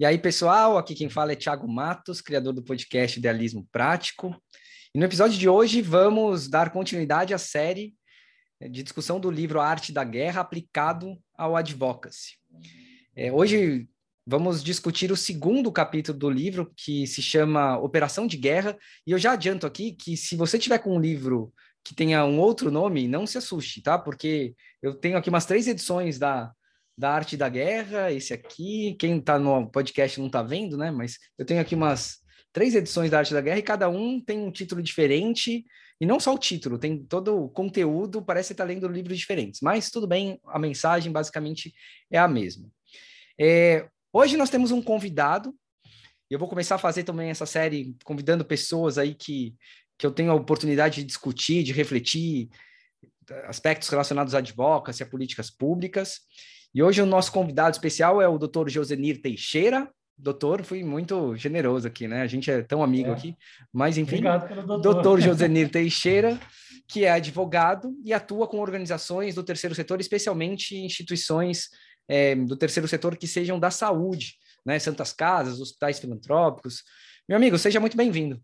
E aí, pessoal, aqui quem fala é Thiago Matos, criador do podcast Idealismo Prático. E no episódio de hoje vamos dar continuidade à série de discussão do livro A Arte da Guerra aplicado ao advocacy. É, hoje vamos discutir o segundo capítulo do livro, que se chama Operação de Guerra. E eu já adianto aqui que se você tiver com um livro que tenha um outro nome, não se assuste, tá? Porque eu tenho aqui umas três edições da, da Arte da Guerra, esse aqui, quem está no podcast não está vendo, né? Mas eu tenho aqui umas três edições da Arte da Guerra e cada um tem um título diferente, e não só o título, tem todo o conteúdo, parece estar tá lendo livros diferentes, mas tudo bem, a mensagem basicamente é a mesma. É, hoje nós temos um convidado, eu vou começar a fazer também essa série convidando pessoas aí que que eu tenho a oportunidade de discutir, de refletir aspectos relacionados à advocacia, a políticas públicas. E hoje o nosso convidado especial é o Dr. Josenir Teixeira. Doutor, fui muito generoso aqui, né? A gente é tão amigo é. aqui, mas enfim. Obrigado pelo doutor. Doutor Josenir Teixeira, que é advogado e atua com organizações do terceiro setor, especialmente instituições é, do terceiro setor que sejam da saúde, né? Santas Casas, hospitais filantrópicos. Meu amigo, seja muito bem-vindo.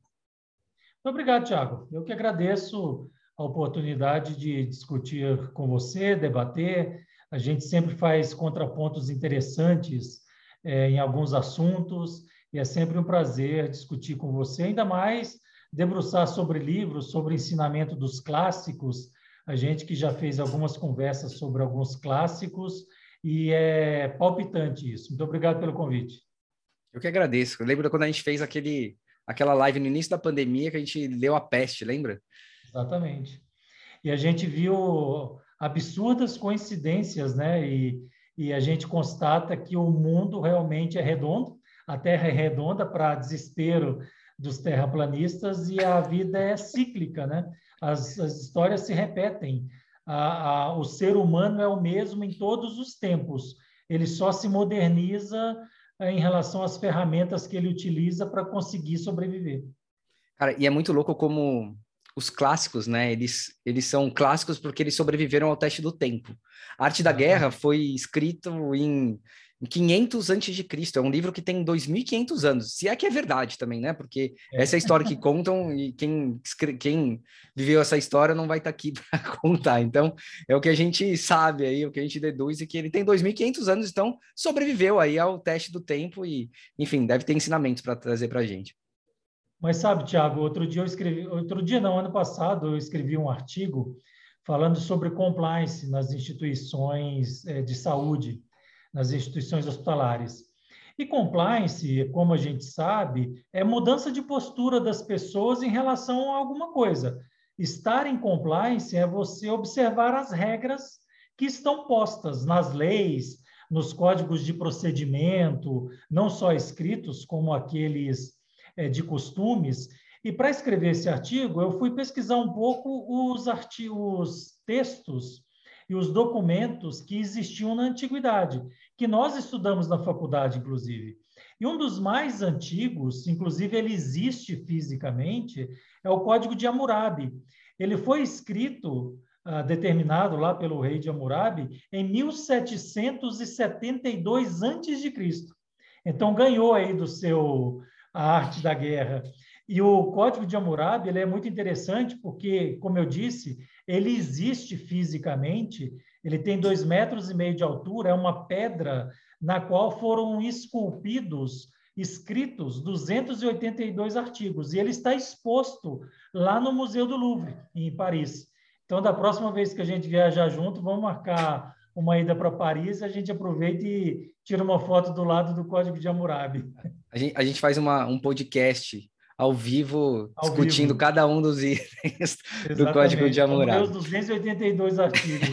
Muito obrigado, Tiago. Eu que agradeço a oportunidade de discutir com você, debater. A gente sempre faz contrapontos interessantes é, em alguns assuntos e é sempre um prazer discutir com você, ainda mais debruçar sobre livros, sobre ensinamento dos clássicos. A gente que já fez algumas conversas sobre alguns clássicos e é palpitante isso. Muito obrigado pelo convite. Eu que agradeço. Eu lembro quando a gente fez aquele aquela live no início da pandemia que a gente leu a peste, lembra? Exatamente. E a gente viu absurdas coincidências, né? E, e a gente constata que o mundo realmente é redondo, a Terra é redonda para desespero dos terraplanistas e a vida é cíclica, né? As, as histórias se repetem. A, a, o ser humano é o mesmo em todos os tempos. Ele só se moderniza é, em relação às ferramentas que ele utiliza para conseguir sobreviver. Cara, e é muito louco como os clássicos, né? Eles, eles são clássicos porque eles sobreviveram ao teste do tempo. A Arte da Guerra foi escrito em, em 500 antes de Cristo. É um livro que tem 2.500 anos. Se é que é verdade também, né? Porque é. essa é a história que contam e quem, quem viveu essa história não vai estar tá aqui para contar. Então, é o que a gente sabe aí, o que a gente deduz é que ele tem 2.500 anos, então sobreviveu aí ao teste do tempo e, enfim, deve ter ensinamentos para trazer para a gente. Mas sabe, Tiago, outro dia eu escrevi, outro dia não, ano passado eu escrevi um artigo falando sobre compliance nas instituições eh, de saúde nas instituições hospitalares. E compliance, como a gente sabe, é mudança de postura das pessoas em relação a alguma coisa. Estar em compliance é você observar as regras que estão postas nas leis, nos códigos de procedimento, não só escritos, como aqueles é, de costumes. E para escrever esse artigo, eu fui pesquisar um pouco os, artigos, textos e os documentos que existiam na antiguidade que nós estudamos na faculdade, inclusive. E um dos mais antigos, inclusive ele existe fisicamente, é o Código de Hammurabi. Ele foi escrito, uh, determinado lá pelo rei de Hammurabi, em 1772 a.C. Então ganhou aí do seu a arte da guerra. E o Código de Hammurabi ele é muito interessante porque, como eu disse, ele existe fisicamente ele tem dois metros e meio de altura, é uma pedra na qual foram esculpidos, escritos 282 artigos, e ele está exposto lá no Museu do Louvre, em Paris. Então, da próxima vez que a gente viajar junto, vamos marcar uma ida para Paris, a gente aproveita e tira uma foto do lado do Código de Hammurabi. A gente, a gente faz uma, um podcast ao vivo, ao discutindo vivo. cada um dos itens do Código de Hammurabi. Os 282 artigos.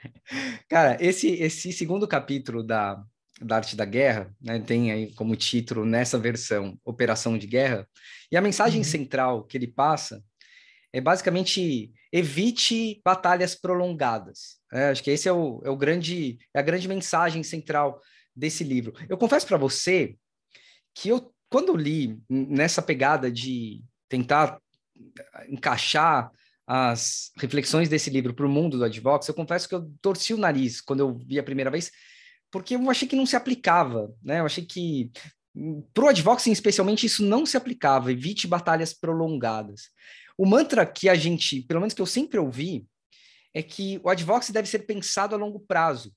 Cara, esse, esse segundo capítulo da, da Arte da Guerra, né, tem aí como título nessa versão Operação de Guerra, e a mensagem uhum. central que ele passa é basicamente evite batalhas prolongadas. Né? Acho que esse é o, é o grande, é a grande mensagem central desse livro. Eu confesso para você que eu, quando li nessa pegada de tentar encaixar as reflexões desse livro para o mundo do advox, eu confesso que eu torci o nariz quando eu vi a primeira vez, porque eu achei que não se aplicava, né? Eu achei que para o advocacy, especialmente, isso não se aplicava, evite batalhas prolongadas. O mantra que a gente, pelo menos que eu sempre ouvi, é que o advocacy deve ser pensado a longo prazo.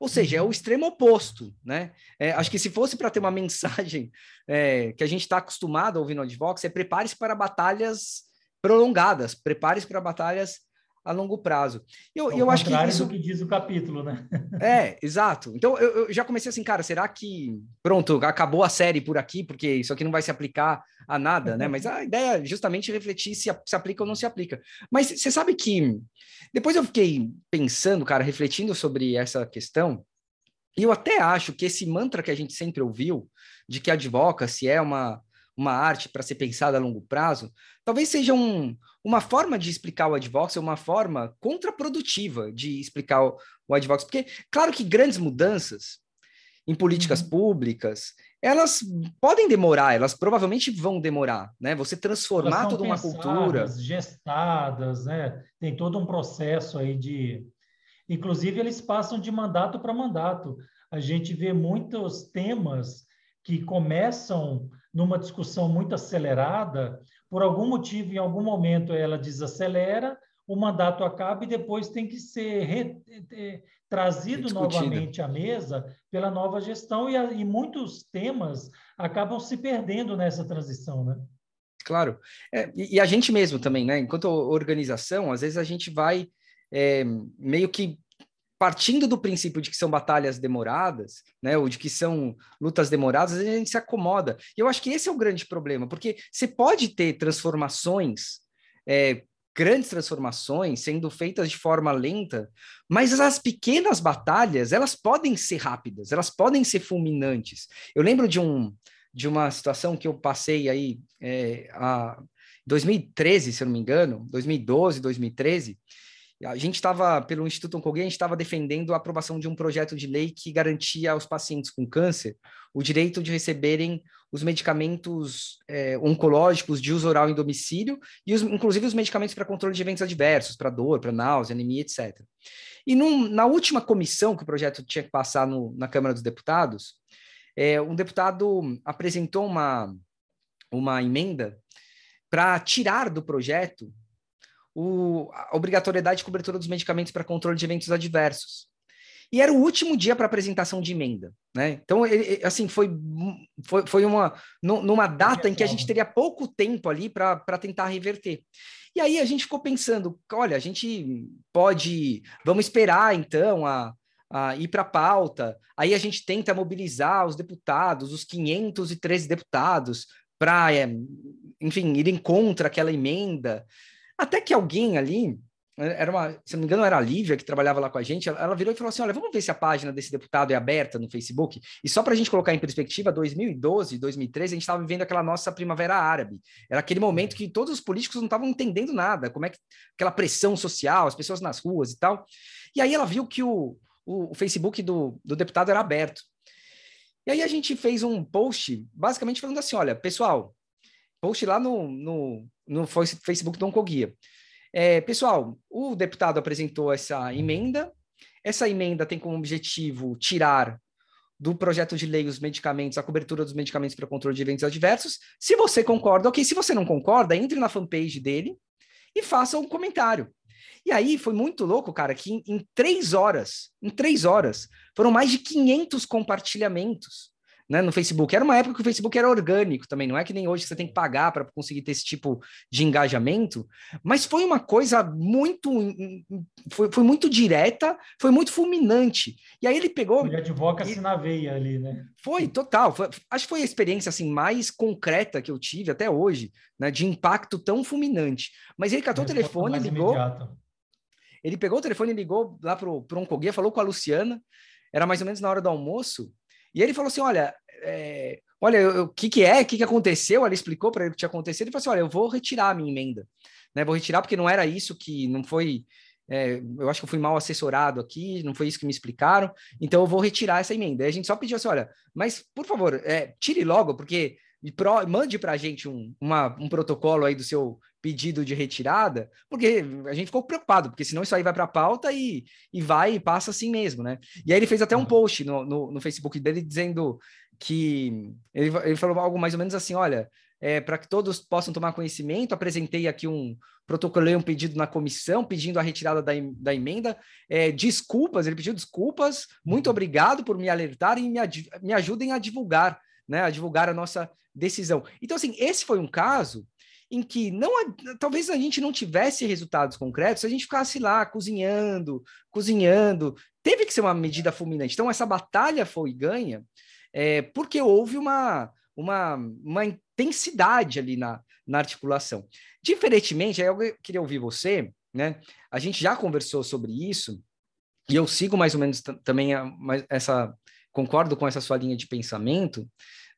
Ou seja, é o uhum. extremo oposto, né? É, acho que se fosse para ter uma mensagem é, que a gente está acostumado a ouvir no advocacy, é prepare-se para batalhas prolongadas, prepare-se para batalhas a longo prazo. Eu, eu acho que isso que diz o capítulo, né? É, exato. Então eu, eu, já comecei assim, cara, será que pronto, acabou a série por aqui, porque isso aqui não vai se aplicar a nada, né? Mas a ideia é justamente refletir se, se aplica ou não se aplica. Mas você sabe que depois eu fiquei pensando, cara, refletindo sobre essa questão, e eu até acho que esse mantra que a gente sempre ouviu, de que advocacy é uma uma arte para ser pensada a longo prazo, talvez seja um, uma forma de explicar o advocacy, uma forma contraprodutiva de explicar o, o advocacy. Porque, claro que grandes mudanças em políticas uhum. públicas, elas podem demorar, elas provavelmente vão demorar, né? Você transformar toda uma cultura. gestadas, né? Tem todo um processo aí de... Inclusive, eles passam de mandato para mandato. A gente vê muitos temas que começam numa discussão muito acelerada, por algum motivo, em algum momento, ela desacelera, o mandato acaba e depois tem que ser re, é, trazido novamente à mesa pela nova gestão e, e muitos temas acabam se perdendo nessa transição, né? Claro. É, e, e, a gente mesmo também, né? Enquanto organização, às vezes a gente vai é, meio que partindo do princípio de que são batalhas demoradas, né, ou de que são lutas demoradas, a gente se acomoda. E eu acho que esse é o grande problema, porque você pode ter transformações, é, grandes transformações sendo feitas de forma lenta, mas as pequenas batalhas, elas podem ser rápidas, elas podem ser fulminantes. Eu lembro de um de uma situação que eu passei aí é, a 2013, se eu não me engano, 2012, 2013, a gente estava, pelo Instituto Oncologia, a gente estava defendendo a aprovação de um projeto de lei que garantia aos pacientes com câncer o direito de receberem os medicamentos é, oncológicos de uso oral em domicílio e, os, inclusive, os medicamentos para controle de eventos adversos, para dor, para náusea, anemia, etc. E num, na última comissão que o projeto tinha que passar no, na Câmara dos Deputados, é, um deputado apresentou uma, uma emenda para tirar do projeto o, a obrigatoriedade de cobertura dos medicamentos para controle de eventos adversos. E era o último dia para apresentação de emenda, né? Então, ele, assim, foi, foi, foi uma numa data em que a gente teria pouco tempo ali para tentar reverter. E aí a gente ficou pensando, olha, a gente pode, vamos esperar então a, a ir para a pauta. Aí a gente tenta mobilizar os deputados, os 513 deputados, para, é, enfim, irem contra aquela emenda. Até que alguém ali, era uma, se não me engano, era a Lívia que trabalhava lá com a gente, ela virou e falou assim: olha, vamos ver se a página desse deputado é aberta no Facebook. E só para a gente colocar em perspectiva, 2012, 2013, a gente estava vivendo aquela nossa primavera árabe. Era aquele momento que todos os políticos não estavam entendendo nada, como é que aquela pressão social, as pessoas nas ruas e tal. E aí ela viu que o, o, o Facebook do, do deputado era aberto. E aí a gente fez um post, basicamente falando assim: olha, pessoal, post lá no, no, no Facebook do Oncoguia. É, pessoal, o deputado apresentou essa emenda. Essa emenda tem como objetivo tirar do projeto de lei os medicamentos, a cobertura dos medicamentos para controle de eventos adversos. Se você concorda, ok. Se você não concorda, entre na fanpage dele e faça um comentário. E aí foi muito louco, cara, que em, em três horas, em três horas, foram mais de 500 compartilhamentos né, no Facebook. Era uma época que o Facebook era orgânico também, não é que nem hoje você tem que pagar para conseguir ter esse tipo de engajamento, mas foi uma coisa muito foi, foi muito direta, foi muito fulminante. E aí ele pegou ele advoca-se na veia ali, né? Foi total, foi, acho que foi a experiência assim mais concreta que eu tive até hoje, né, de impacto tão fulminante. Mas ele catou o telefone, ligou. Imediato. Ele pegou o telefone e ligou lá pro pro Oncoguia, falou com a Luciana, era mais ou menos na hora do almoço. E ele falou assim: olha, é, olha, o que, que é, o que, que aconteceu? Ela explicou para ele o que tinha acontecido. Ele falou assim: olha, eu vou retirar a minha emenda. Né? Vou retirar porque não era isso que não foi. É, eu acho que eu fui mal assessorado aqui, não foi isso que me explicaram, então eu vou retirar essa emenda. Aí a gente só pediu assim: olha, mas por favor, é, tire logo, porque pro, mande para a gente um, uma, um protocolo aí do seu pedido de retirada, porque a gente ficou preocupado, porque senão isso aí vai para a pauta e, e vai e passa assim mesmo, né? E aí ele fez até um post no, no, no Facebook dele dizendo que ele, ele falou algo mais ou menos assim: olha, é, para que todos possam tomar conhecimento, apresentei aqui um protocolei um pedido na comissão pedindo a retirada da, da emenda. É, desculpas, ele pediu desculpas, muito uhum. obrigado por me alertar e me, me ajudem a divulgar, né? A divulgar a nossa decisão. Então, assim, esse foi um caso em que não talvez a gente não tivesse resultados concretos, a gente ficasse lá cozinhando, cozinhando. Teve que ser uma medida fulminante. Então, essa batalha foi ganha é, porque houve uma, uma, uma intensidade ali na, na articulação. Diferentemente, aí eu queria ouvir você, né? A gente já conversou sobre isso, e eu sigo mais ou menos também a, essa, concordo com essa sua linha de pensamento,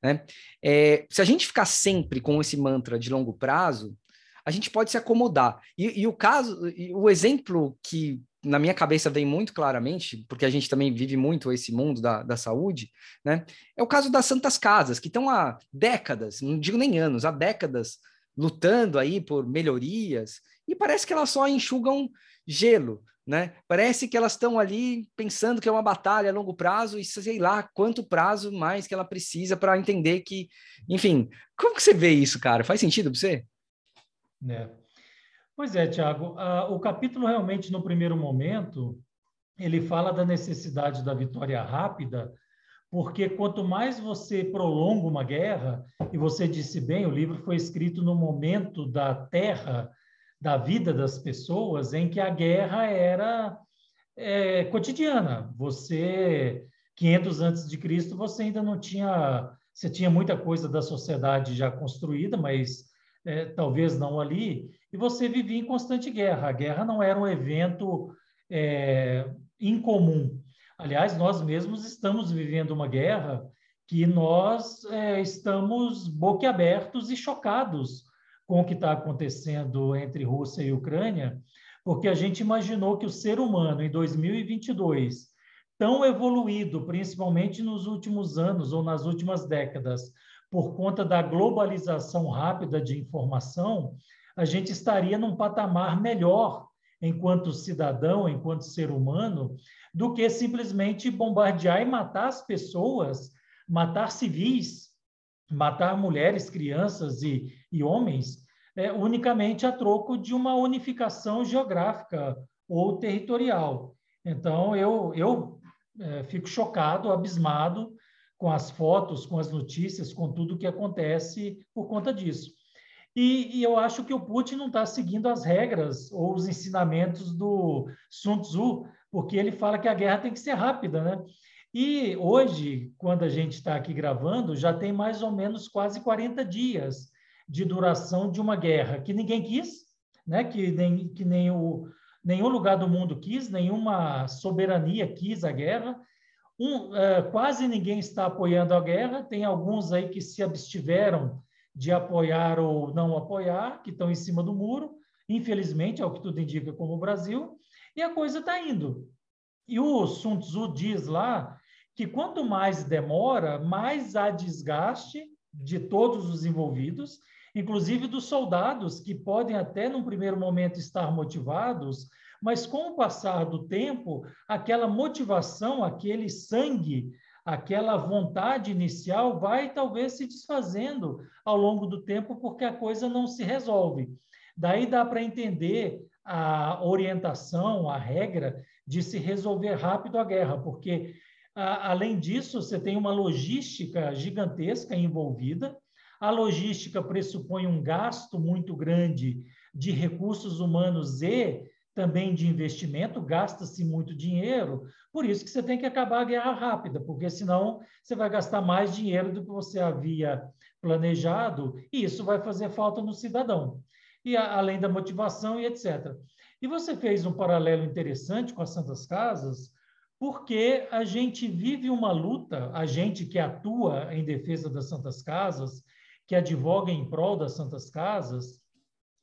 né? É, se a gente ficar sempre com esse mantra de longo prazo, a gente pode se acomodar. E, e o caso, e o exemplo que na minha cabeça vem muito claramente, porque a gente também vive muito esse mundo da, da saúde, né? É o caso das Santas Casas, que estão há décadas, não digo nem anos, há décadas lutando aí por melhorias, e parece que elas só enxugam gelo, né? Parece que elas estão ali pensando que é uma batalha a longo prazo e sei lá quanto prazo mais que ela precisa para entender que, enfim, como que você vê isso, cara? Faz sentido para você? É. Pois é, Tiago. Uh, o capítulo realmente, no primeiro momento, ele fala da necessidade da vitória rápida, porque quanto mais você prolonga uma guerra, e você disse bem, o livro foi escrito no momento da terra, da vida das pessoas, em que a guerra era é, cotidiana. Você, 500 antes de Cristo, você ainda não tinha, você tinha muita coisa da sociedade já construída, mas é, talvez não ali, e você vivia em constante guerra. A guerra não era um evento é, incomum. Aliás, nós mesmos estamos vivendo uma guerra que nós é, estamos boquiabertos e chocados com o que está acontecendo entre Rússia e Ucrânia, porque a gente imaginou que o ser humano, em 2022, tão evoluído, principalmente nos últimos anos ou nas últimas décadas, por conta da globalização rápida de informação, a gente estaria num patamar melhor enquanto cidadão, enquanto ser humano, do que simplesmente bombardear e matar as pessoas, matar civis, matar mulheres, crianças e, e homens, é, unicamente a troco de uma unificação geográfica ou territorial. Então, eu, eu é, fico chocado, abismado com as fotos, com as notícias, com tudo que acontece por conta disso. E, e eu acho que o Putin não está seguindo as regras ou os ensinamentos do Sun Tzu, porque ele fala que a guerra tem que ser rápida, né? E hoje, quando a gente está aqui gravando, já tem mais ou menos quase 40 dias de duração de uma guerra que ninguém quis, né? que, nem, que nem o, nenhum lugar do mundo quis, nenhuma soberania quis a guerra, um, uh, quase ninguém está apoiando a guerra, tem alguns aí que se abstiveram de apoiar ou não apoiar, que estão em cima do muro, infelizmente, é o que tudo indica como o Brasil, e a coisa está indo. E o Sun Tzu diz lá que quanto mais demora, mais há desgaste de todos os envolvidos, inclusive dos soldados, que podem até, num primeiro momento, estar motivados, mas com o passar do tempo, aquela motivação, aquele sangue, aquela vontade inicial vai talvez se desfazendo ao longo do tempo, porque a coisa não se resolve. Daí dá para entender a orientação, a regra de se resolver rápido a guerra, porque a, além disso, você tem uma logística gigantesca envolvida. A logística pressupõe um gasto muito grande de recursos humanos e também de investimento, gasta-se muito dinheiro, por isso que você tem que acabar a guerra rápida, porque senão você vai gastar mais dinheiro do que você havia planejado, e isso vai fazer falta no cidadão, e a, além da motivação e etc. E você fez um paralelo interessante com as Santas Casas, porque a gente vive uma luta, a gente que atua em defesa das Santas Casas, que advoga em prol das Santas Casas,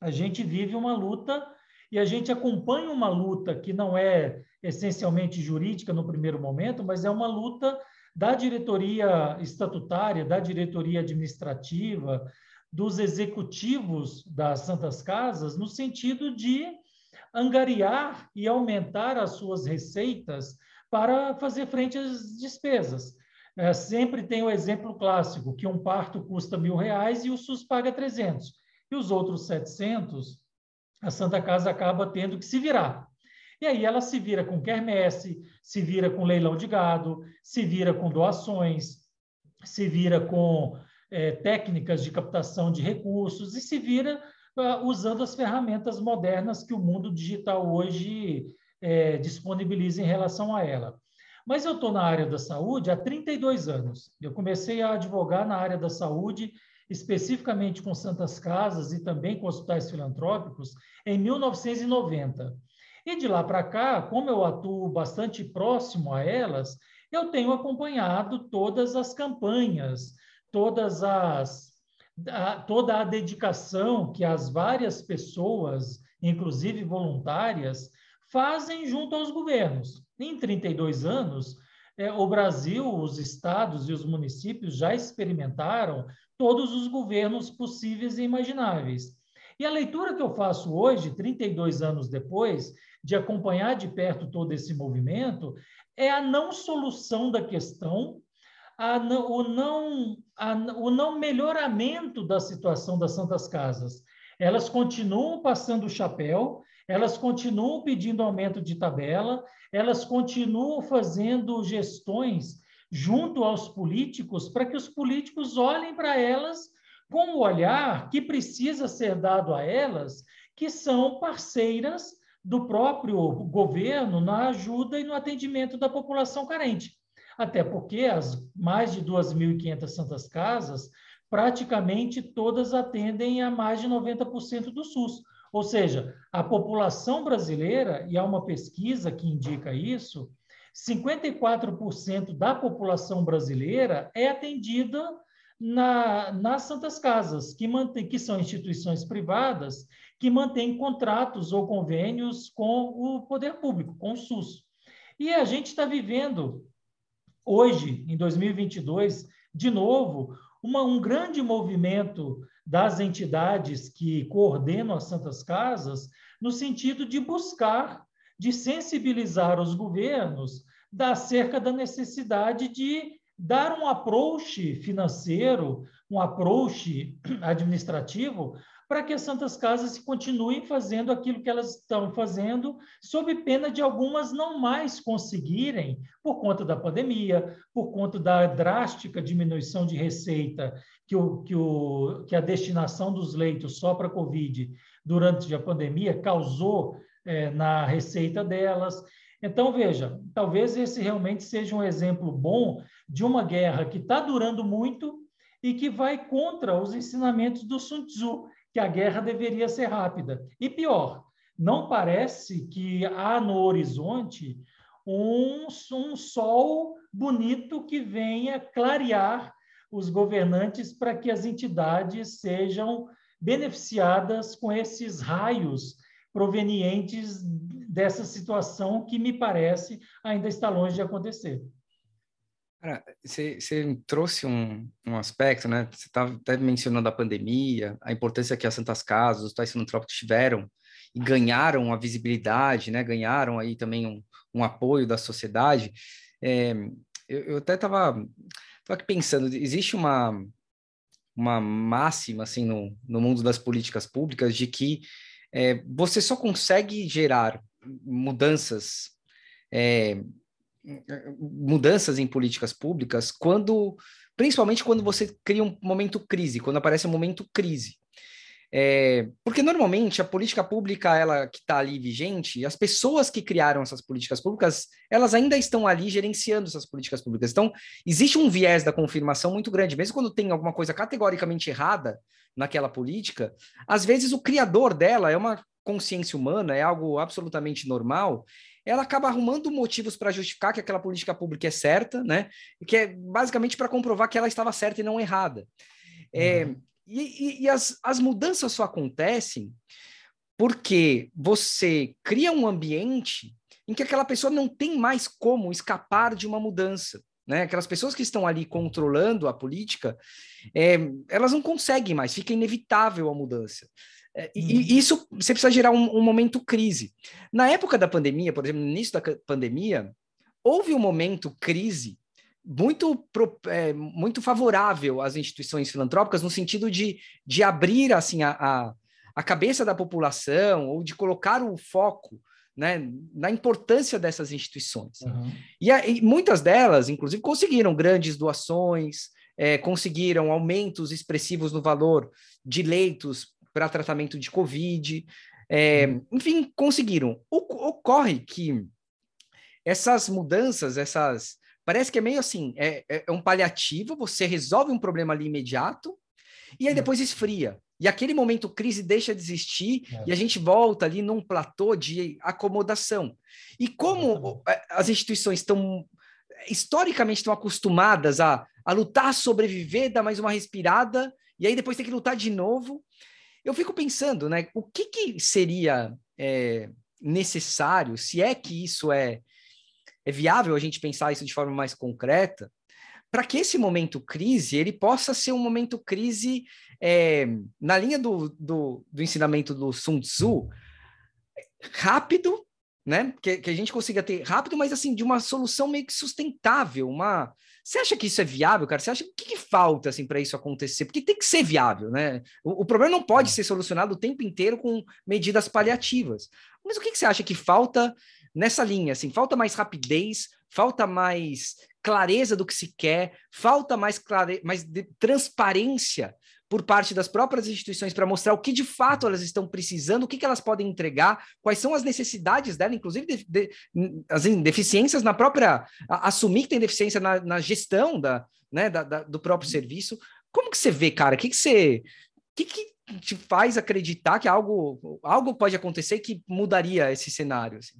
a gente vive uma luta e a gente acompanha uma luta que não é essencialmente jurídica no primeiro momento, mas é uma luta da diretoria estatutária, da diretoria administrativa, dos executivos das Santas Casas, no sentido de angariar e aumentar as suas receitas para fazer frente às despesas. é, sempre tem o exemplo clássico, que um parto custa mil reais e o SUS paga 300. E os outros 700, a Santa Casa acaba tendo que se virar. E aí ela se vira com quermesse, se vira com leilão de gado, se vira com doações, se vira com é, técnicas de captação de recursos e se vira uh, usando as ferramentas modernas que o mundo digital hoje é, disponibiliza em relação a ela. Mas eu estou na área da saúde há 32 anos. Eu comecei a advogar na área da saúde, especificamente com Santas Casas e também com hospitais filantrópicos, em 1990. E de lá para cá, como eu atuo bastante próximo a elas, eu tenho acompanhado todas as campanhas, todas as a, toda a dedicação que as várias pessoas, inclusive voluntárias, fazem junto aos governos. Em 32 anos, é, o Brasil, os estados e os municípios já experimentaram todos os governos possíveis e imagináveis. E a leitura que eu faço hoje, 32 anos depois, de acompanhar de perto todo esse movimento é a não solução da questão, não, o, não, a, o não melhoramento da situação das Santas Casas. Elas continuam passando o chapéu, elas continuam pedindo aumento de tabela, elas continuam fazendo gestões junto aos políticos para que os políticos olhem para elas com o olhar que precisa ser dado a elas, que são parceiras do próprio governo na ajuda e no atendimento da população carente. Até porque as mais de 2.500 santas casas, praticamente todas atendem a mais de 90% do SUS. Ou seja, a população brasileira, e há uma pesquisa que indica isso, 54% da população brasileira é atendida na, nas Santas Casas, que, mantém, que são instituições privadas que mantêm contratos ou convênios com o poder público, com o SUS. E a gente está vivendo, hoje, em 2022, de novo, uma, um grande movimento das entidades que coordenam as Santas Casas, no sentido de buscar, de sensibilizar os governos acerca da necessidade de dar um approach financeiro, um approach administrativo, para que as Santas Casas continuem fazendo aquilo que elas estão fazendo, sob pena de algumas não mais conseguirem, por conta da pandemia, por conta da drástica diminuição de receita que, o, que, o, que a destinação dos leitos só para Covid durante a pandemia causou é, na receita delas. Então, veja, talvez esse realmente seja um exemplo bom de uma guerra que está durando muito e que vai contra os ensinamentos do Sun Tzu, que a guerra deveria ser rápida. E pior, não parece que há no horizonte um, um sol bonito que venha clarear os governantes para que as entidades sejam beneficiadas com esses raios provenientes dessa situação que me parece ainda está longe de acontecer. Cara, você, você trouxe um, um aspecto, né? Você estava até mencionando a pandemia, a importância que as Santas Casas, os hospitais filantrópicos tiveram e ganharam a visibilidade, né? Ganharam aí também um, um apoio da sociedade. É, eu, eu, até estava aqui pensando, existe uma, uma máxima, assim, no, no mundo das políticas públicas de que é, você só consegue gerar mudanças é, mudanças em políticas públicas quando, principalmente quando você cria um momento crise, quando aparece um momento crise. É, porque normalmente a política pública, ela que está ali vigente, as pessoas que criaram essas políticas públicas, elas ainda estão ali gerenciando essas políticas públicas. Então, existe um viés da confirmação muito grande, mesmo quando tem alguma coisa categoricamente errada naquela política, às vezes o criador dela é uma consciência humana, é algo absolutamente normal, ela acaba arrumando motivos para justificar que aquela política pública é certa, né? Que é basicamente para comprovar que ela estava certa e não errada. É, uhum. E, e, e as, as mudanças só acontecem porque você cria um ambiente em que aquela pessoa não tem mais como escapar de uma mudança. Né? Aquelas pessoas que estão ali controlando a política, é, elas não conseguem mais, fica inevitável a mudança. É, e, uhum. isso você precisa gerar um, um, momento crise. Na época da pandemia, por exemplo, no início da pandemia, houve um momento crise muito, é, muito favorável às instituições filantrópicas no sentido de, de abrir assim a, a, a cabeça da população ou de colocar o foco né, na importância dessas instituições. Uhum. E, e, muitas delas, inclusive, conseguiram grandes doações, é, conseguiram aumentos expressivos no valor de leitos para tratamento de Covid, é, uhum. enfim, conseguiram. O, ocorre que essas mudanças, essas. Parece que é meio assim: é, é, é um paliativo, você resolve um problema ali imediato, e aí depois esfria. E aquele momento crise deixa de existir é. e a gente volta ali num platô de acomodação. E como é, as instituições estão historicamente estão acostumadas a, a lutar, sobreviver, dar mais uma respirada e aí depois tem que lutar de novo. Eu fico pensando, né? O que, que seria é, necessário, se é que isso é, é viável a gente pensar isso de forma mais concreta, para que esse momento crise ele possa ser um momento crise é, na linha do, do, do, ensinamento do Sun Tzu, rápido, né? Que, que, a gente consiga ter rápido, mas assim, de uma solução meio que sustentável. Uma... Você acha que isso é viável, cara? Você acha que, que falta assim, para isso acontecer? Porque tem que ser viável, né? O, o problema não pode ser solucionado o tempo inteiro com medidas paliativas. Mas o que, que você acha que falta nessa linha? Assim, falta mais rapidez, falta mais clareza do que se quer, falta mais, clare... mais transparência por parte das próprias instituições para mostrar o que de fato elas estão precisando, o que, que elas podem entregar, quais são as necessidades dela, inclusive de, de, assim, deficiências na própria. A, assumir que tem deficiência na, na gestão da, né, da, da, do próprio serviço. Como que você vê, cara? O que, que você. Que, que te faz acreditar que algo, algo pode acontecer que mudaria esse cenário? Assim?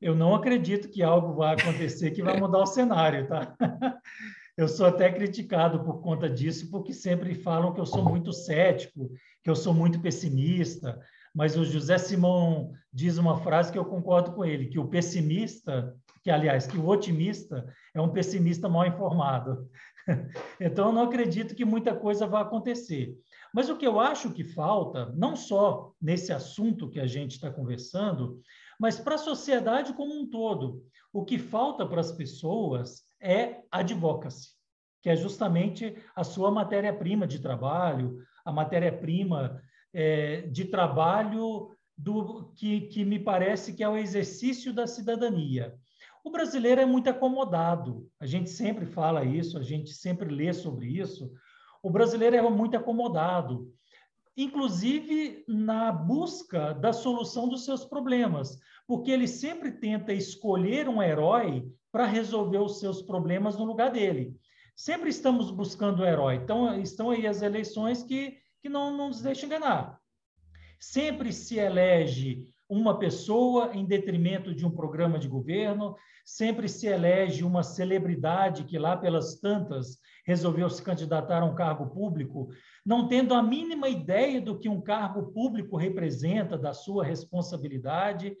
Eu não acredito que algo vai acontecer que vai mudar o cenário, tá? Eu sou até criticado por conta disso, porque sempre falam que eu sou muito cético, que eu sou muito pessimista, mas o José Simão diz uma frase que eu concordo com ele, que o pessimista, que aliás, que o otimista é um pessimista mal informado. Então eu não acredito que muita coisa vai acontecer. Mas o que eu acho que falta, não só nesse assunto que a gente está conversando, mas para a sociedade como um todo, o que falta para as pessoas é advocacy, que é justamente a sua matéria-prima de trabalho, a matéria-prima é, de trabalho do que, que me parece que é o exercício da cidadania. O brasileiro é muito acomodado, a gente sempre fala isso, a gente sempre lê sobre isso. O brasileiro é muito acomodado, inclusive na busca da solução dos seus problemas, porque ele sempre tenta escolher um herói para resolver os seus problemas no lugar dele. Sempre estamos buscando o herói. Então, estão aí as eleições que, que não, não nos deixam enganar. Sempre se elege uma pessoa em detrimento de um programa de governo, sempre se elege uma celebridade que lá pelas tantas resolveu se candidatar a um cargo público, não tendo a mínima ideia do que um cargo público representa, da sua responsabilidade.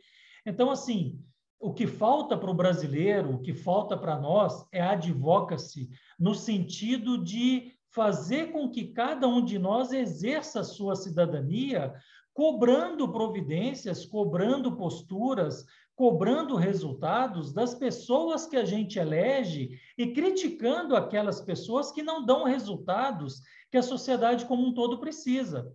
Então, assim, o que falta para o brasileiro, o que falta para nós é advocacy, no sentido de fazer com que cada um de nós exerça a sua cidadania, cobrando providências, cobrando posturas, cobrando resultados das pessoas que a gente elege e criticando aquelas pessoas que não dão resultados que a sociedade como um todo precisa.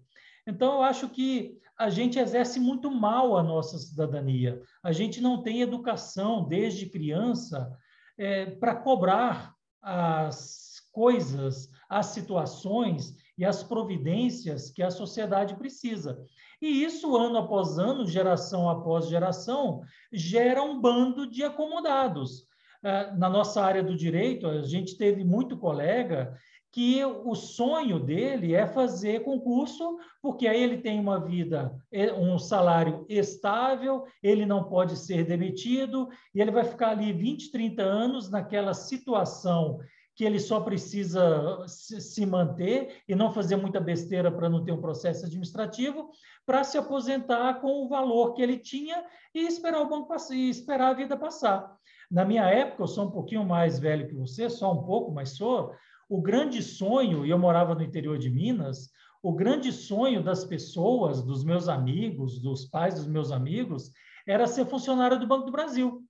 Então, eu acho que a gente exerce muito mal a nossa cidadania. A gente não tem educação desde criança é, para cobrar as coisas, as situações e as providências que a sociedade precisa. E isso, ano após ano, geração após geração, gera um bando de acomodados. É, na nossa área do direito, a gente teve muito colega que o sonho dele é fazer concurso, porque aí ele tem uma vida, um salário estável, ele não pode ser demitido, e ele vai ficar ali 20, 30 anos naquela situação que ele só precisa se manter e não fazer muita besteira para não ter um processo administrativo, para se aposentar com o valor que ele tinha e esperar o banco passar, e esperar a vida passar. Na minha época, eu sou um pouquinho mais velho que você, só um pouco, mas sou. O grande sonho, e eu morava no interior de Minas, o grande sonho das pessoas, dos meus amigos, dos pais dos meus amigos, era ser funcionário do Banco do Brasil,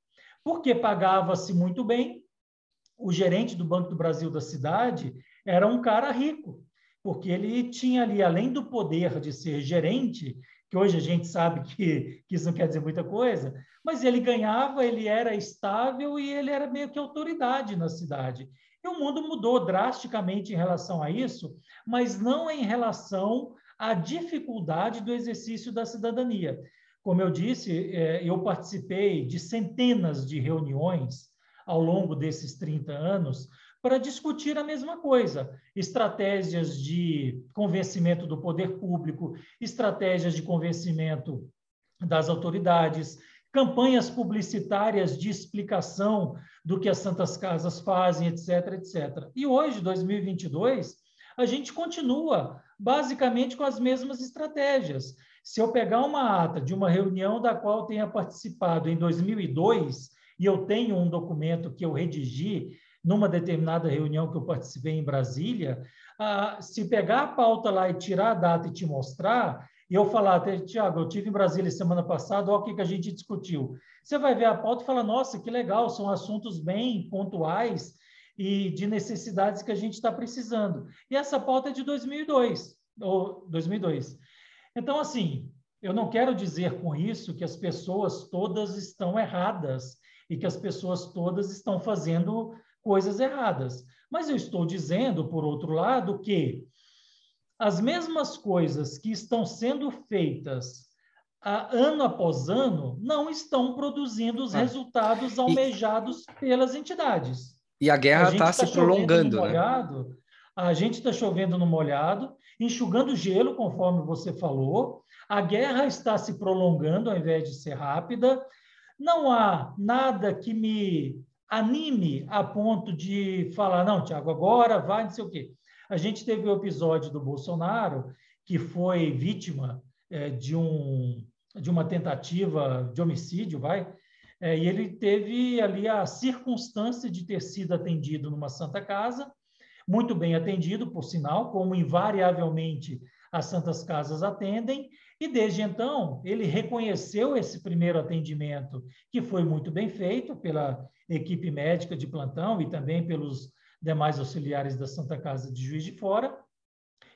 porque pagava-se muito bem, o gerente do Banco do Brasil da cidade era um cara rico, porque ele tinha ali, além do poder de ser gerente, que hoje a gente sabe que, que isso não quer dizer muita coisa, mas ele ganhava, ele era estável e ele era meio que autoridade na cidade. E o mundo mudou drasticamente em relação a isso, mas não em relação à dificuldade do exercício da cidadania. Como eu disse, é, eu participei de centenas de reuniões ao longo desses 30 anos para discutir a mesma coisa: estratégias de convencimento do poder público, estratégias de convencimento das autoridades, campanhas publicitárias de explicação do que as Santas Casas fazem, etc, etc. E hoje, 2022, a gente continua basicamente com as mesmas estratégias. Se eu pegar uma ata de uma reunião da qual tenha participado em 2002, e eu tenho um documento que eu redigi numa determinada reunião que eu participei em Brasília, ah, se pegar a pauta lá e tirar a data e te mostrar, e eu falar, Tiago, eu tive em Brasília semana passada, olha o que, que a gente discutiu. Você vai ver a pauta e fala, nossa, que legal, são assuntos bem pontuais e de necessidades que a gente está precisando. E essa pauta é de 2002, ou 2002. Então, assim, eu não quero dizer com isso que as pessoas todas estão erradas e que as pessoas todas estão fazendo coisas erradas. Mas eu estou dizendo, por outro lado, que as mesmas coisas que estão sendo feitas a, ano após ano não estão produzindo os ah. resultados almejados e, pelas entidades. E a guerra está tá se prolongando. Né? Molhado, a gente está chovendo no molhado, enxugando gelo, conforme você falou. A guerra está se prolongando ao invés de ser rápida. Não há nada que me anime a ponto de falar, não, Tiago, agora vai, não sei o quê. A gente teve o episódio do Bolsonaro, que foi vítima é, de, um, de uma tentativa de homicídio, vai, é, e ele teve ali a circunstância de ter sido atendido numa Santa Casa, muito bem atendido, por sinal, como invariavelmente as Santas Casas atendem, e desde então ele reconheceu esse primeiro atendimento, que foi muito bem feito pela equipe médica de plantão e também pelos demais auxiliares da Santa Casa de Juiz de Fora.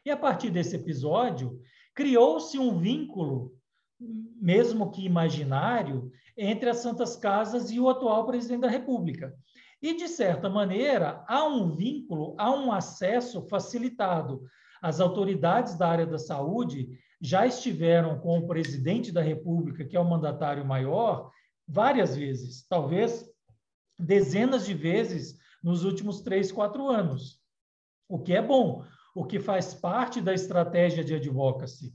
E a partir desse episódio, criou-se um vínculo, mesmo que imaginário, entre as Santas Casas e o atual presidente da República. E, de certa maneira, há um vínculo, há um acesso facilitado. As autoridades da área da saúde já estiveram com o presidente da República, que é o mandatário maior, várias vezes, talvez dezenas de vezes nos últimos três, quatro anos. O que é bom, o que faz parte da estratégia de advocacy,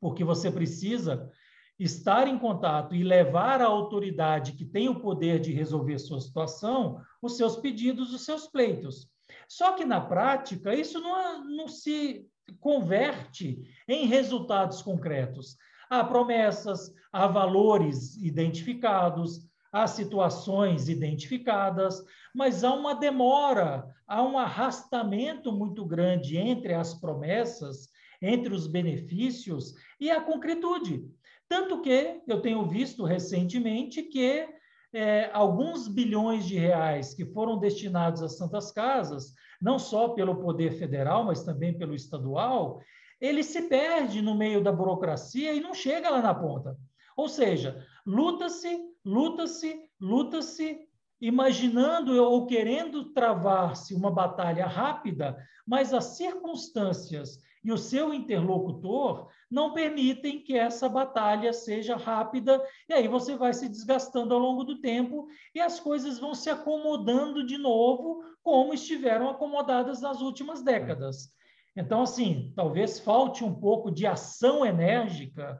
porque você precisa estar em contato e levar à autoridade que tem o poder de resolver sua situação os seus pedidos, os seus pleitos. Só que na prática isso não, não se converte em resultados concretos. Há promessas, há valores identificados, há situações identificadas, mas há uma demora, há um arrastamento muito grande entre as promessas, entre os benefícios e a concretude. Tanto que eu tenho visto recentemente que é, alguns bilhões de reais que foram destinados às santas casas, não só pelo poder federal, mas também pelo estadual, ele se perde no meio da burocracia e não chega lá na ponta. Ou seja, luta-se, luta-se, luta-se, imaginando ou querendo travar-se uma batalha rápida, mas as circunstâncias e o seu interlocutor não permitem que essa batalha seja rápida, e aí você vai se desgastando ao longo do tempo e as coisas vão se acomodando de novo, como estiveram acomodadas nas últimas décadas. Então, assim, talvez falte um pouco de ação enérgica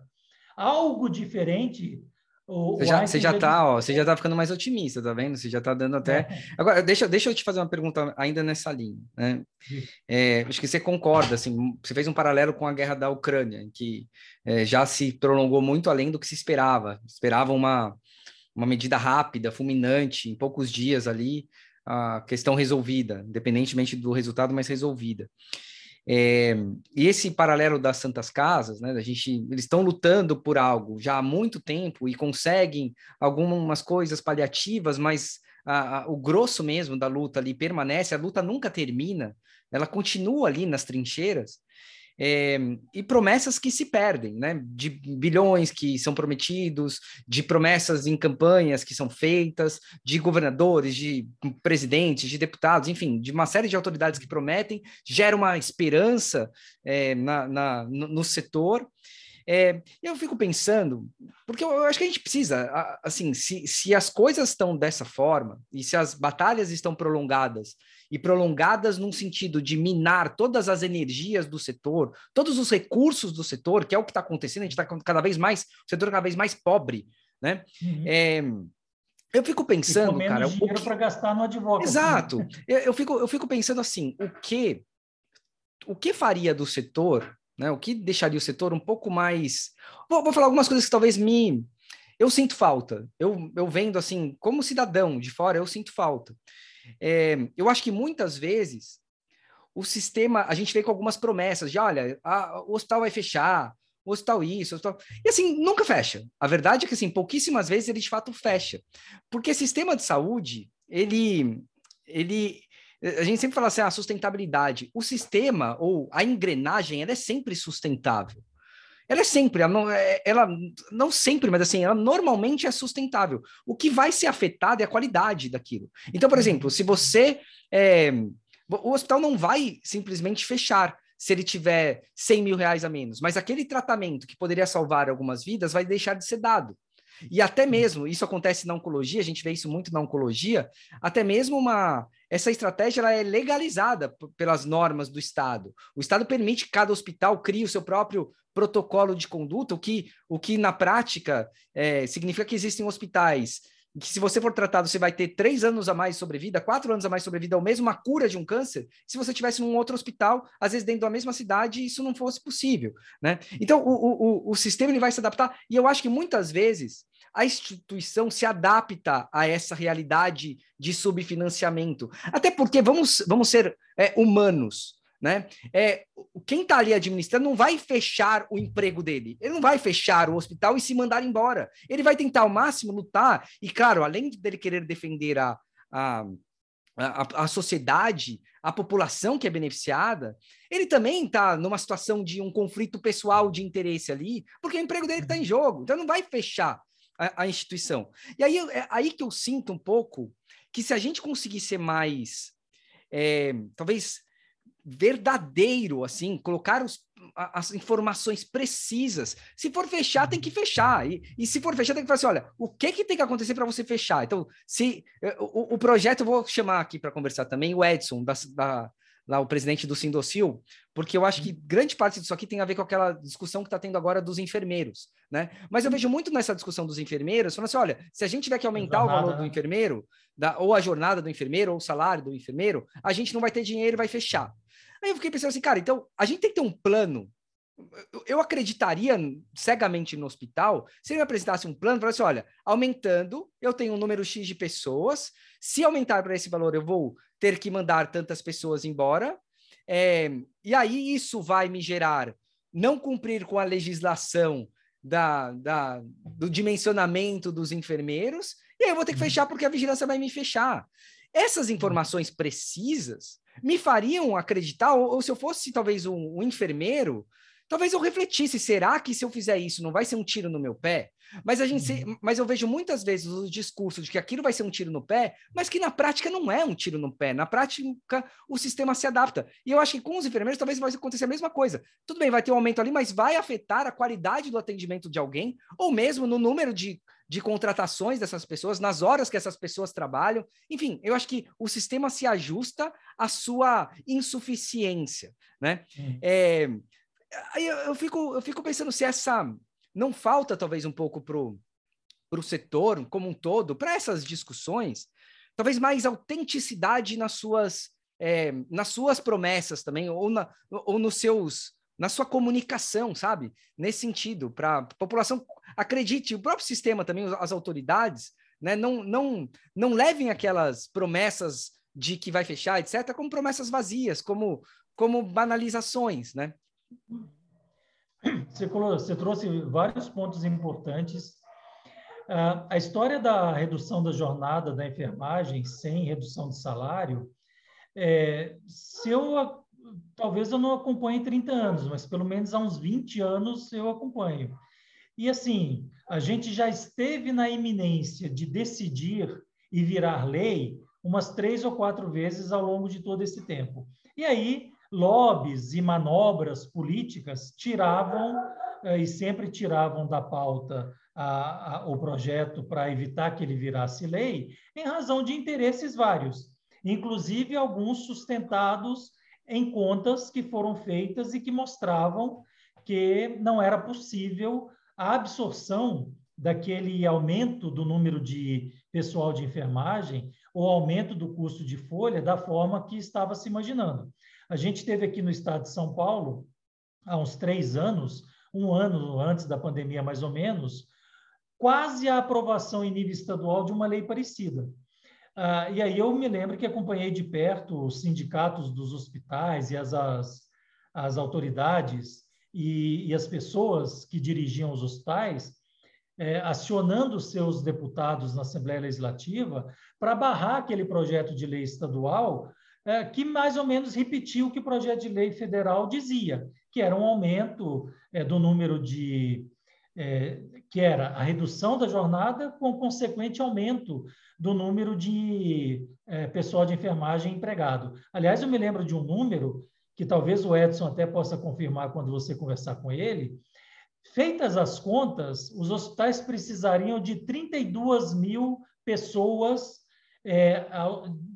algo diferente. O, você, já, você já tá, ó, você já tá ficando mais otimista, tá vendo? Você já tá dando até. É. Agora, deixa, deixa eu te fazer uma pergunta ainda nessa linha, né? É, acho que você concorda, assim, você fez um paralelo com a guerra da Ucrânia, que é, já se prolongou muito além do que se esperava. Esperava uma, uma medida rápida, fulminante, em poucos dias ali, a questão resolvida, independentemente do resultado, mas resolvida. É, e esse paralelo das Santas Casas, né, a gente, eles estão lutando por algo já há muito tempo e conseguem algumas coisas paliativas, mas a, a, o grosso mesmo da luta ali permanece, a luta nunca termina, ela continua ali nas trincheiras, é, e promessas que se perdem, né? De bilhões que são prometidos, de promessas em campanhas que são feitas, de governadores, de presidentes, de deputados, enfim, de uma série de autoridades que prometem, gera uma esperança é, na, na no, no setor. É, eu fico pensando, porque eu, eu, acho que a gente precisa, assim, se, se as coisas estão dessa forma e se as batalhas estão prolongadas e prolongadas num sentido de minar todas as energias do setor, todos os recursos do setor, que é o que está acontecendo, a gente está cada vez mais, o setor cada vez mais pobre, né? Uhum. É, eu fico pensando, e cara, dinheiro para gastar no advogado. Exato. Eu, eu, fico, eu fico pensando assim, o que o que faria do setor né? O que deixaria o setor um pouco mais. Vou, vou falar algumas coisas que talvez me. Eu sinto falta. Eu, eu vendo assim, como cidadão de fora, eu sinto falta. É, eu acho que muitas vezes o sistema, a gente vem com algumas promessas de, olha, a, o hospital vai fechar, o hospital isso, o hospital... E assim, nunca fecha. A verdade é que, assim, pouquíssimas vezes ele de fato fecha. Porque sistema de saúde, ele, ele, a gente sempre fala assim, a ah, sustentabilidade. O sistema ou a engrenagem, ela é sempre sustentável. Ela é sempre, ela não, é, ela não sempre, mas assim, ela normalmente é sustentável. O que vai ser afetado é a qualidade daquilo. Então, por exemplo, se você. É, o hospital não vai simplesmente fechar se ele tiver 100 mil reais a menos, mas aquele tratamento que poderia salvar algumas vidas vai deixar de ser dado. E até mesmo, isso acontece na oncologia, a gente vê isso muito na oncologia, até mesmo uma essa estratégia ela é legalizada pelas normas do Estado. O Estado permite que cada hospital crie o seu próprio protocolo de conduta, o que, o que na prática é, significa que existem hospitais que se você for tratado, você vai ter três anos a mais sobrevida, quatro anos a mais sobrevida, ou mesmo uma cura de um câncer, se você tivesse num outro hospital, às vezes dentro da mesma cidade, isso não fosse possível, né? Então, o, o, o sistema ele vai se adaptar, e eu acho que muitas vezes a instituição se adapta a essa realidade de subfinanciamento. Até porque, vamos, vamos ser é, humanos, né? É, quem está ali administrando não vai fechar o emprego dele, ele não vai fechar o hospital e se mandar embora. Ele vai tentar ao máximo lutar, e claro, além dele querer defender a, a, a, a sociedade, a população que é beneficiada, ele também está numa situação de um conflito pessoal de interesse ali, porque o emprego dele está em jogo, então não vai fechar a, a instituição. E aí é aí que eu sinto um pouco que se a gente conseguir ser mais, é, talvez verdadeiro, assim, colocar os, as informações precisas. Se for fechar, tem que fechar. E, e se for fechar, tem que falar assim: olha, o que, que tem que acontecer para você fechar? Então, se é, o, o projeto, eu vou chamar aqui para conversar também o Edson, da, da, lá o presidente do Sindocil, porque eu acho que grande parte disso aqui tem a ver com aquela discussão que está tendo agora dos enfermeiros, né? Mas eu vejo muito nessa discussão dos enfermeiros, falando assim, olha, se a gente tiver que aumentar jornada, o valor do né? enfermeiro, da, ou a jornada do enfermeiro, ou o salário do enfermeiro, a gente não vai ter dinheiro e vai fechar. Aí eu fiquei pensando assim, cara, então a gente tem que ter um plano eu acreditaria cegamente no hospital se ele me apresentasse um plano para assim, olha, aumentando, eu tenho um número X de pessoas, se aumentar para esse valor, eu vou ter que mandar tantas pessoas embora, é, e aí isso vai me gerar não cumprir com a legislação da, da, do dimensionamento dos enfermeiros, e aí eu vou ter que uhum. fechar porque a vigilância vai me fechar. Essas informações precisas me fariam acreditar, ou, ou se eu fosse talvez um, um enfermeiro, talvez eu refletisse, será que se eu fizer isso não vai ser um tiro no meu pé? Mas a gente, uhum. mas eu vejo muitas vezes os discursos de que aquilo vai ser um tiro no pé, mas que na prática não é um tiro no pé. Na prática, o sistema se adapta. E eu acho que com os enfermeiros talvez vai acontecer a mesma coisa. Tudo bem, vai ter um aumento ali, mas vai afetar a qualidade do atendimento de alguém, ou mesmo no número de, de contratações dessas pessoas, nas horas que essas pessoas trabalham. Enfim, eu acho que o sistema se ajusta à sua insuficiência, né? Uhum. É, aí eu, eu, fico, eu fico pensando se essa não falta talvez um pouco para o setor como um todo, para essas discussões, talvez mais autenticidade nas suas, é, nas suas promessas também, ou, na, ou nos seus na sua comunicação, sabe? Nesse sentido, para a população acredite, o próprio sistema também, as autoridades, né, não, não, não levem aquelas promessas de que vai fechar, etc., como promessas vazias, como, como banalizações, né? Você, você trouxe vários pontos importantes. a história da redução da jornada da enfermagem sem redução de salário, é, se eu talvez eu não acompanhe 30 anos, mas pelo menos há uns 20 anos eu acompanho. E assim, a gente já esteve na iminência de decidir e virar lei umas três ou quatro vezes ao longo de todo esse tempo. E aí, lobbies e manobras políticas tiravam eh, e sempre tiravam da pauta a, a, o projeto para evitar que ele virasse lei, em razão de interesses vários, inclusive alguns sustentados em contas que foram feitas e que mostravam que não era possível a absorção daquele aumento do número de pessoal de enfermagem ou aumento do custo de folha da forma que estava se imaginando. A gente teve aqui no estado de São Paulo, há uns três anos, um ano antes da pandemia mais ou menos, quase a aprovação em nível estadual de uma lei parecida. Ah, e aí eu me lembro que acompanhei de perto os sindicatos dos hospitais e as, as, as autoridades e, e, as pessoas que dirigiam os hospitais é, acionando seus deputados na Assembleia Legislativa para barrar aquele projeto de lei estadual é, que mais ou menos repetiu o que o projeto de lei federal dizia, que era um aumento é, do número de que era a redução da jornada com consequente aumento do número de é, pessoal de enfermagem empregado. Aliás, eu me lembro de um número que talvez o Edson até possa confirmar quando você conversar com ele. Feitas as contas, os hospitais precisariam de 32 mil pessoas é,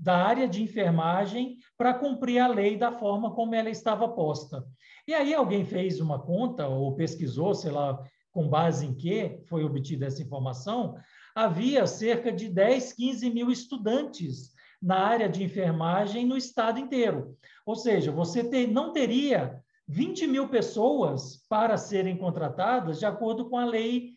da área de enfermagem para cumprir a lei da forma como ela estava posta. E aí alguém fez uma conta ou pesquisou, sei lá, com base em que foi obtida essa informação, havia cerca de 10, 15 mil estudantes na área de enfermagem no estado inteiro. Ou seja, você ter, não teria 20 mil pessoas para serem contratadas de acordo com a lei,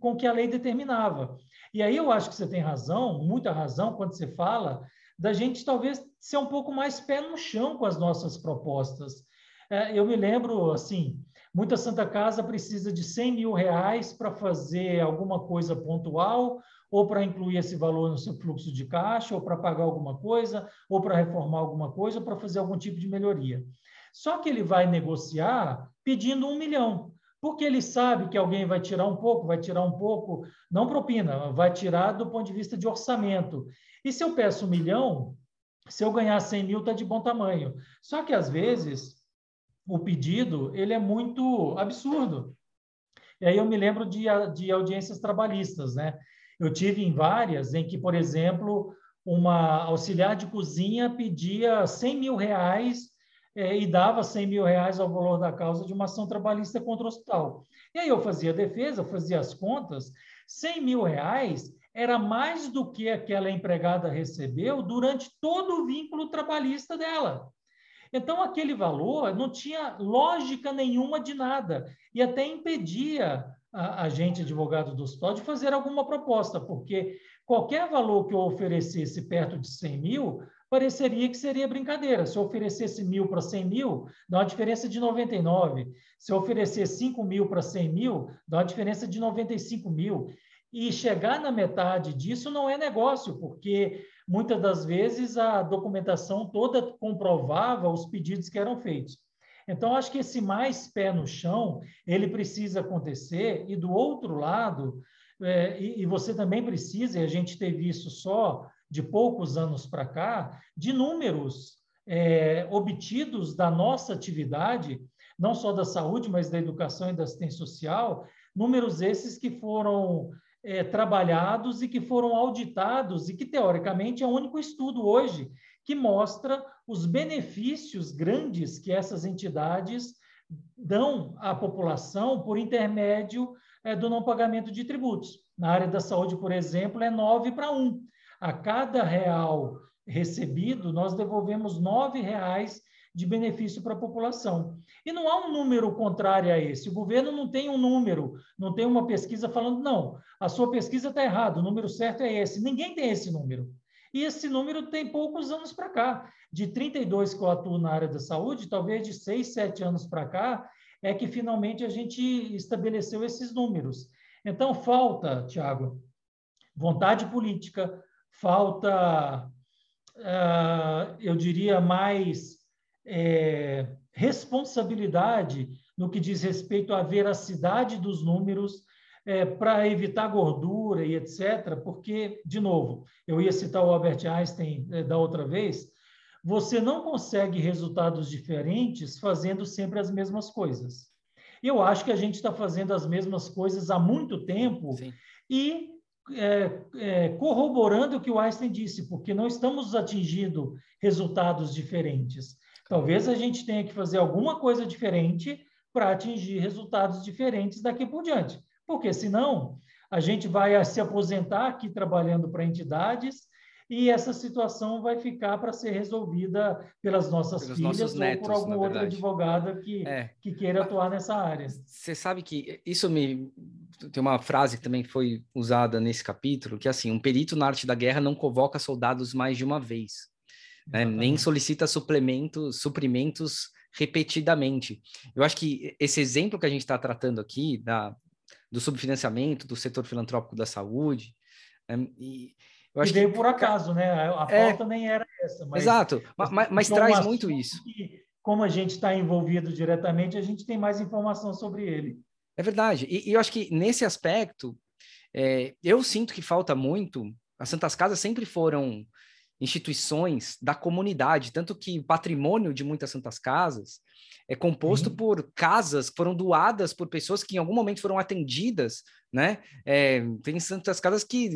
com que a lei determinava. E aí eu acho que você tem razão, muita razão, quando você fala da gente talvez ser um pouco mais pé no chão com as nossas propostas. É, eu me lembro, assim, Muita Santa Casa precisa de 100 mil reais para fazer alguma coisa pontual, ou para incluir esse valor no seu fluxo de caixa, ou para pagar alguma coisa, ou para reformar alguma coisa, ou para fazer algum tipo de melhoria. Só que ele vai negociar pedindo um milhão, porque ele sabe que alguém vai tirar um pouco, vai tirar um pouco, não propina, vai tirar do ponto de vista de orçamento. E se eu peço um milhão, se eu ganhar 100 mil, está de bom tamanho. Só que, às vezes, o pedido ele é muito absurdo. E aí eu me lembro de, de audiências trabalhistas, né? Eu tive em várias em que, por exemplo, uma auxiliar de cozinha pedia 100 mil reais é, e dava 100 mil reais ao valor da causa de uma ação trabalhista contra o hospital. E aí eu fazia a defesa, fazia as contas, 100 mil reais era mais do que aquela empregada recebeu durante todo o vínculo trabalhista dela. Então, aquele valor não tinha lógica nenhuma de nada e até impedia a, a gente, advogado do hospital, de fazer alguma proposta, porque qualquer valor que eu oferecesse perto de 100 mil, pareceria que seria brincadeira. Se eu oferecesse mil para 100 mil, dá uma diferença de 99. Se eu oferecer 5 mil para 100 mil, dá uma diferença de 95 mil. E chegar na metade disso não é negócio, porque muitas das vezes a documentação toda comprovava os pedidos que eram feitos. Então, acho que esse mais pé no chão, ele precisa acontecer, e do outro lado, é, e, e, você também precisa, e a gente teve isso só de poucos anos para cá, de números é, obtidos da nossa atividade, não só da saúde, mas da educação e da assistência social, números esses que foram é, trabalhados e que foram auditados e que, teoricamente, é o único estudo hoje que mostra os benefícios grandes que essas entidades dão à população por intermédio é, do não pagamento de tributos. Na área da saúde, por exemplo, é 9 para 1. A cada real recebido, nós devolvemos R$ reais de benefício para a população. E não há um número contrário a esse. O governo não tem um número, não tem uma pesquisa falando, não, a sua pesquisa está errada, o número certo é esse. Ninguém tem esse número. E esse número tem poucos anos para cá. De 32 que eu atuo na área da saúde, talvez de 6, 7 anos para cá, é que finalmente a gente estabeleceu esses números. Então, falta, Tiago, vontade política, falta, uh, eu diria, mais é, responsabilidade no que diz respeito à veracidade dos números, é, para evitar gordura e etc. Porque, de novo, eu ia citar o Albert Einstein é, da outra vez, você não consegue resultados diferentes fazendo sempre as mesmas coisas. Eu acho que a gente está fazendo as mesmas coisas há muito tempo Sim. e é, é, corroborando o que o Einstein disse, porque não estamos atingindo resultados diferentes. Talvez a gente tenha que fazer alguma coisa diferente para atingir resultados diferentes daqui por diante. Porque senão a gente vai se aposentar aqui trabalhando para entidades e essa situação vai ficar para ser resolvida pelas nossas Pelos filhas netos, ou por algum outro advogado que, é. que queira atuar nessa área. Você sabe que isso me tem uma frase que também foi usada nesse capítulo, que é assim, um perito na arte da guerra não convoca soldados mais de uma vez, né? nem solicita suplementos, suprimentos repetidamente. Eu acho que esse exemplo que a gente está tratando aqui da, do subfinanciamento do setor filantrópico da saúde, é, e eu acho veio que, por acaso, né? A, a é, pauta nem era essa. Mas, exato, mas, mas, mas traz muito isso. Que, como a gente está envolvido diretamente, a gente tem mais informação sobre ele. É verdade. E, e eu acho que nesse aspecto, é, eu sinto que falta muito. As Santas Casas sempre foram instituições da comunidade, tanto que o patrimônio de muitas Santas Casas é composto Sim. por casas que foram doadas por pessoas que em algum momento foram atendidas, né? É, tem Santas Casas que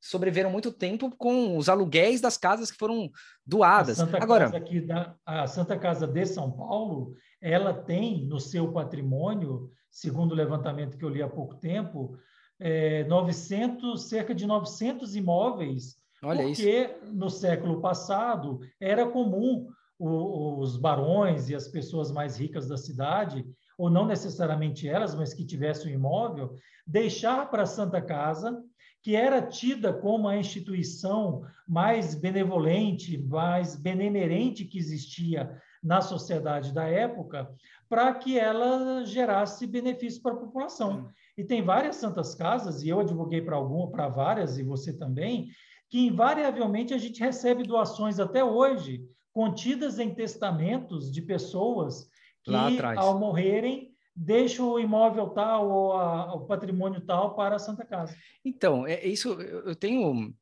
sobreviveram muito tempo com os aluguéis das casas que foram doadas. A Santa Agora, Casa aqui da, a Santa Casa de São Paulo, ela tem no seu patrimônio, segundo o levantamento que eu li há pouco tempo, é, 900, cerca de 900 imóveis, Olha porque isso. no século passado era comum o, os barões e as pessoas mais ricas da cidade, ou não necessariamente elas, mas que tivessem um imóvel, deixar para a Santa Casa que era tida como a instituição mais benevolente, mais benemerente que existia na sociedade da época, para que ela gerasse benefício para a população. E tem várias santas casas, e eu advoguei para alguma, para várias, e você também, que invariavelmente a gente recebe doações até hoje, contidas em testamentos de pessoas que, ao morrerem, deixa o imóvel tal ou a, o patrimônio tal para a Santa Casa. Então, é, é isso eu tenho.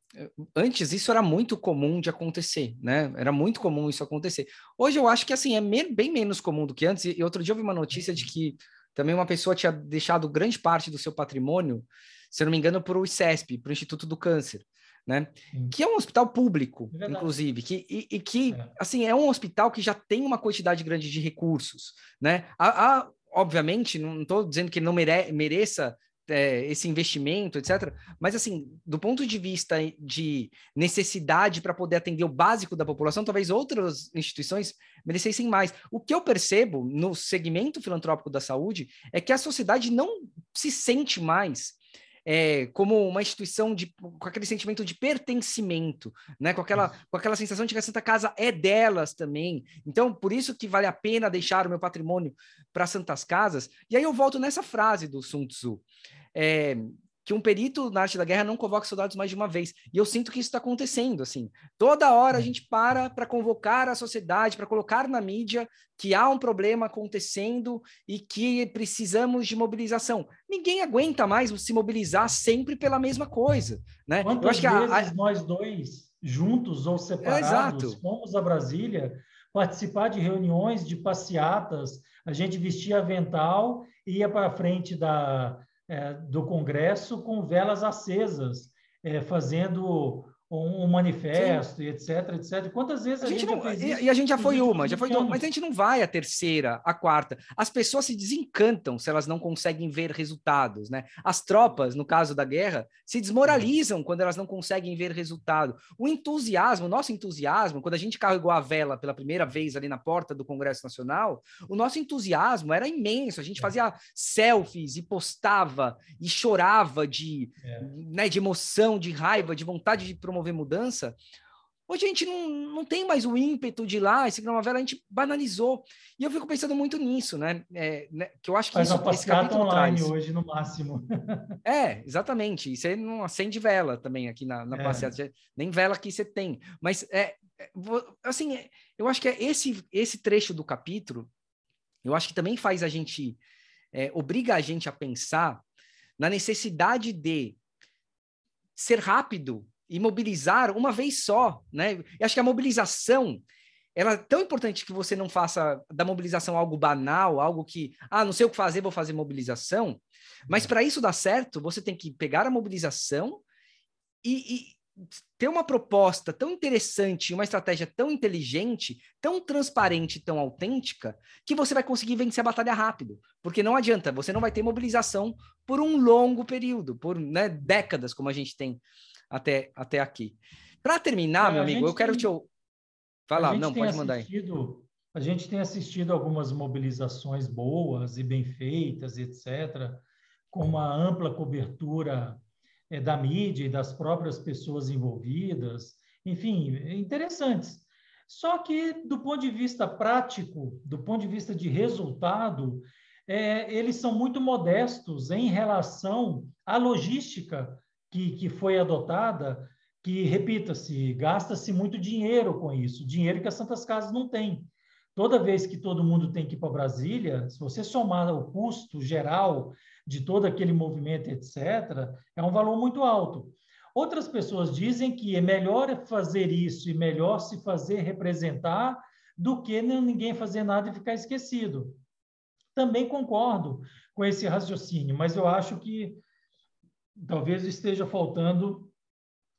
Antes isso era muito comum de acontecer, né? Era muito comum isso acontecer. Hoje eu acho que assim é bem menos comum do que antes. E outro dia eu vi uma notícia de que também uma pessoa tinha deixado grande parte do seu patrimônio, se não me engano, para o ICESP, para o Instituto do Câncer. Né? Que é um hospital público, é inclusive, que, e, e que, é. assim, é um hospital que já tem uma quantidade grande de recursos, né? A, a, obviamente, não estou dizendo que ele não mere mereça é, esse investimento, etc. Mas, assim, do ponto de vista de necessidade para poder atender o básico da população, talvez outras instituições merecessem mais. O que eu percebo no segmento filantrópico da saúde é que a sociedade não se sente mais é, como uma instituição de, com aquele sentimento de pertencimento, né? com, aquela, com aquela sensação de que a Santa Casa é delas também. Então, por isso que vale a pena deixar o meu patrimônio para Santas Casas. E aí eu volto nessa frase do Sun Tzu. É, que um perito na arte da guerra não convoca soldados mais de uma vez. E eu sinto que isso está acontecendo, assim. Toda hora a gente para para convocar a sociedade, para colocar na mídia que há um problema acontecendo e que precisamos de mobilização. Ninguém aguenta mais se mobilizar sempre pela mesma coisa, né? Quantas eu acho que vezes a, a... nós dois, juntos ou separados, é, fomos a Brasília participar de reuniões, de passeatas, a gente vestia avental e ia para frente da do Congresso com velas acesas, é, fazendo um, um manifesto e etc, etc. Quantas vezes a, a gente, gente não, e, e, a gente já foi uma, já foi duas, mas a gente não vai a terceira, a quarta. As pessoas se desencantam se elas não conseguem ver resultados, né? As tropas, no caso da guerra, se desmoralizam quando elas não conseguem ver resultado. O entusiasmo, o nosso entusiasmo, quando a gente carregou a vela pela primeira vez ali na porta do Congresso Nacional, o nosso entusiasmo era imenso. A gente é. fazia selfies e postava e chorava de, é. né, de emoção, de raiva, de vontade de promover promover mudança, Hoje a gente não, não tem mais o ímpeto de ir lá, esse Primavera a gente banalizou. E eu fico pensando muito nisso, né? É, né? Que eu acho que Faz isso, esse capítulo online traz. hoje, no máximo. é, exatamente. E você não acende vela também aqui na, na é. passeata. Nem vela aqui você tem. Mas, é, é assim, é, eu acho que é esse, esse trecho do capítulo, eu acho que também faz a gente, é, obriga a gente a pensar na necessidade de ser rápido e mobilizar uma vez só, né? Eu acho que a mobilização ela é tão importante que você não faça da mobilização algo banal, algo que, ah, não sei o que fazer, vou fazer mobilização. Mas uhum. para isso dar certo, você tem que pegar a mobilização e, e, ter uma proposta tão interessante, uma estratégia tão inteligente, tão transparente, tão autêntica, que você vai conseguir vencer a batalha rápido. Porque não adianta, você não vai ter mobilização por um longo período, por né, décadas, como a gente tem até, até aqui. Para terminar, é, meu amigo, eu quero te. Vai lá, não, pode mandar assistido, aí. A gente tem assistido algumas mobilizações boas e bem feitas, etc., com uma ampla cobertura é, da mídia e das próprias pessoas envolvidas, enfim, interessantes. Só que, do ponto de vista prático, do ponto de vista de resultado, é, eles são muito modestos em relação à logística que, que foi adotada, que, repita-se, gasta-se muito dinheiro com isso, dinheiro que as Santas Casas não têm. Toda vez que todo mundo tem que ir para Brasília, se você somar o custo geral de todo aquele movimento, etc., é um valor muito alto. Outras pessoas dizem que é melhor fazer isso e melhor se fazer representar do que ninguém fazer nada e ficar esquecido. Também concordo com esse raciocínio, mas eu acho que talvez esteja faltando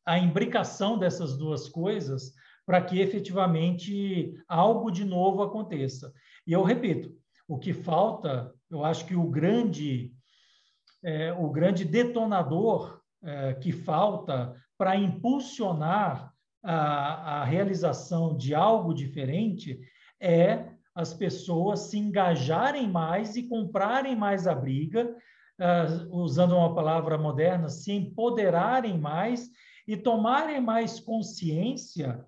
a imbricação dessas duas coisas para que efetivamente algo de novo aconteça. E eu repito, o que falta, eu acho que o grande, é, o grande detonador é, que falta para impulsionar a, a realização de algo diferente é as pessoas se engajarem mais e comprarem mais a briga uh, usando uma palavra moderna, se empoderarem mais e tomarem mais consciência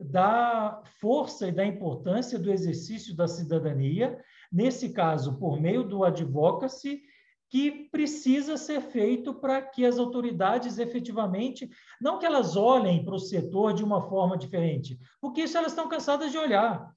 da força e da importância do exercício da cidadania, nesse caso, por meio do advocacy, que precisa ser feito para que as autoridades efetivamente, não que elas olhem para o setor de uma forma diferente, porque isso elas estão cansadas de olhar.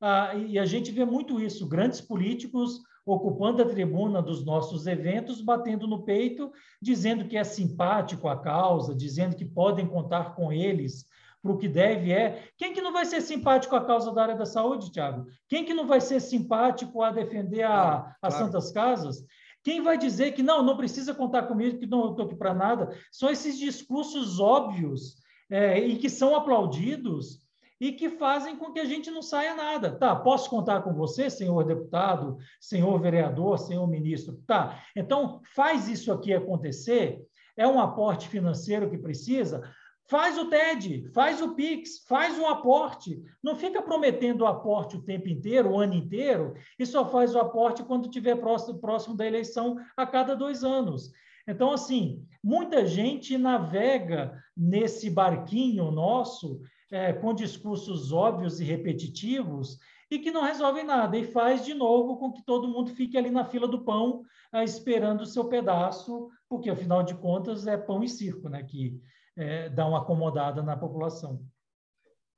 Ah, e a gente vê muito isso, grandes políticos ocupando a tribuna dos nossos eventos, batendo no peito, dizendo que é simpático à causa, dizendo que podem contar com eles para o que deve é. Quem que não vai ser simpático à causa da área da saúde, Tiago? Quem que não vai ser simpático a defender a, claro, as Santas Casas? Quem vai dizer que não, não precisa contar comigo, que não estou aqui para nada? São esses discursos óbvios é, e que são aplaudidos e que fazem com que a gente não saia nada. Tá, posso contar com você, senhor deputado, senhor vereador, senhor ministro? Tá, então faz isso aqui acontecer. É um aporte financeiro que precisa? Faz o TED, faz o PIX, faz um aporte. Não fica prometendo o aporte o tempo inteiro, o ano inteiro, e só faz o aporte quando estiver próximo, próximo da eleição a cada dois anos. Então, assim, muita gente navega nesse barquinho nosso é, com discursos óbvios e repetitivos e que não resolvem nada e faz de novo com que todo mundo fique ali na fila do pão é, esperando o seu pedaço, porque afinal de contas é pão e circo, né, que é, dá uma acomodada na população.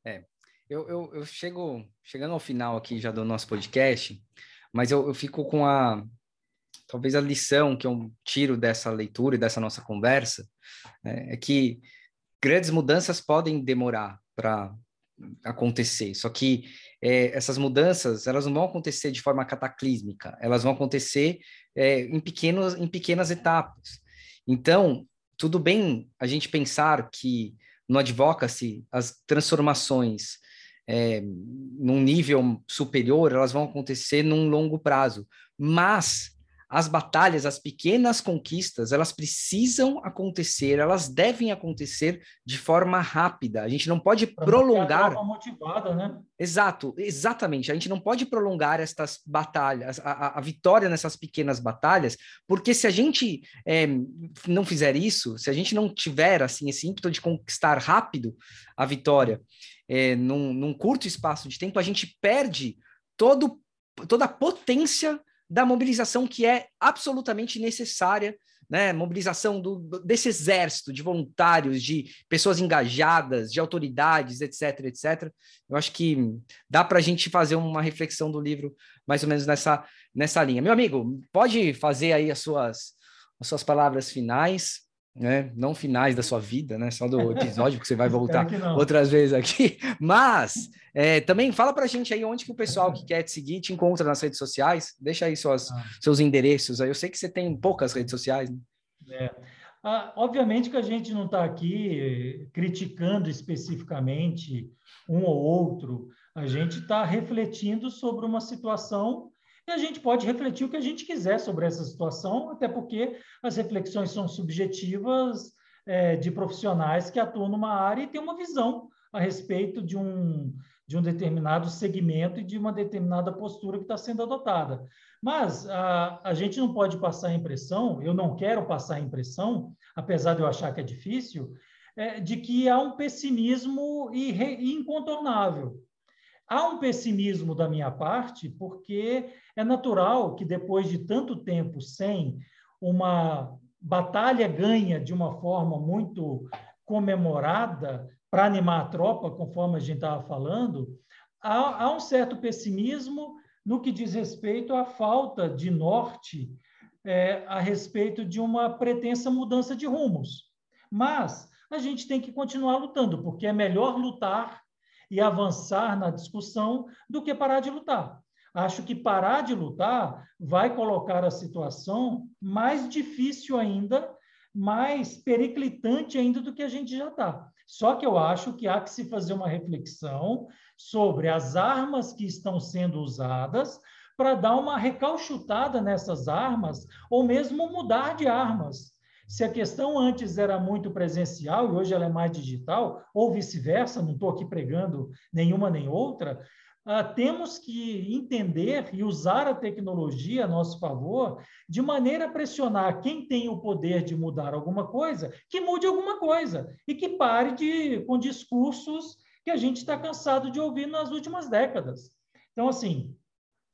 É, eu, eu, eu, chego chegando ao final aqui já do nosso podcast, mas eu, eu fico com a talvez a lição que eu tiro dessa leitura e dessa nossa conversa né, é que grandes mudanças podem demorar, para acontecer. Só que é, essas mudanças elas não vão acontecer de forma cataclísmica, elas vão acontecer é, em, pequenos, em pequenas etapas. Então, tudo bem a gente pensar que no advocacy as transformações é, num nível superior elas vão acontecer num longo prazo, mas as batalhas, as pequenas conquistas, elas precisam acontecer, elas devem acontecer de forma rápida. A gente não pode pra prolongar. motivada, né? Exato, exatamente. A gente não pode prolongar estas batalhas, a, a vitória nessas pequenas batalhas, porque se a gente é, não fizer isso, se a gente não tiver assim esse ímpeto de conquistar rápido a vitória é, num, num curto espaço de tempo, a gente perde todo, toda a potência da mobilização que é absolutamente necessária, né? Mobilização do, desse exército de voluntários, de pessoas engajadas, de autoridades, etc, etc. Eu acho que dá para a gente fazer uma reflexão do livro mais ou menos nessa, nessa linha. Meu amigo, pode fazer aí as suas, as suas palavras finais né? Não finais da sua vida, né? Só do episódio, porque você vai voltar outras vezes aqui. Mas é, também fala para a gente aí onde que o pessoal que quer te seguir te encontra nas redes sociais. Deixa aí suas, ah. seus endereços. Aí eu sei que você tem poucas redes sociais. Né? É. Ah, obviamente que a gente não está aqui criticando especificamente um ou outro. A gente está refletindo sobre uma situação e a gente pode refletir o que a gente quiser sobre essa situação, até porque as reflexões são subjetivas é, de profissionais que atuam numa área e têm uma visão a respeito de um, de um determinado segmento e de uma determinada postura que está sendo adotada. Mas a, a gente não pode passar a impressão, eu não quero passar a impressão, apesar de eu achar que é difícil, é, de que há um pessimismo incontornável. Há um pessimismo da minha parte, porque é natural que depois de tanto tempo sem uma batalha ganha de uma forma muito comemorada para animar a tropa, conforme a gente estava falando, há, há, um certo pessimismo no que diz respeito à falta de norte é, a respeito de uma pretensa mudança de rumos. Mas a gente tem que continuar lutando, porque é melhor lutar e avançar na discussão do que parar de lutar. Acho que parar de lutar vai colocar a situação mais difícil ainda, mais periclitante ainda do que a gente já está. Só que eu acho que há que se fazer uma reflexão sobre as armas que estão sendo usadas para dar uma recalchutada nessas armas ou mesmo mudar de armas. Se a questão antes era muito presencial e hoje ela é mais digital, ou vice-versa, não estou aqui pregando nenhuma nem outra, uh, temos que entender e usar a tecnologia a nosso favor de maneira a pressionar quem tem o poder de mudar alguma coisa, que mude alguma coisa e que pare de, com discursos que a gente está cansado de ouvir nas últimas décadas. Então, assim,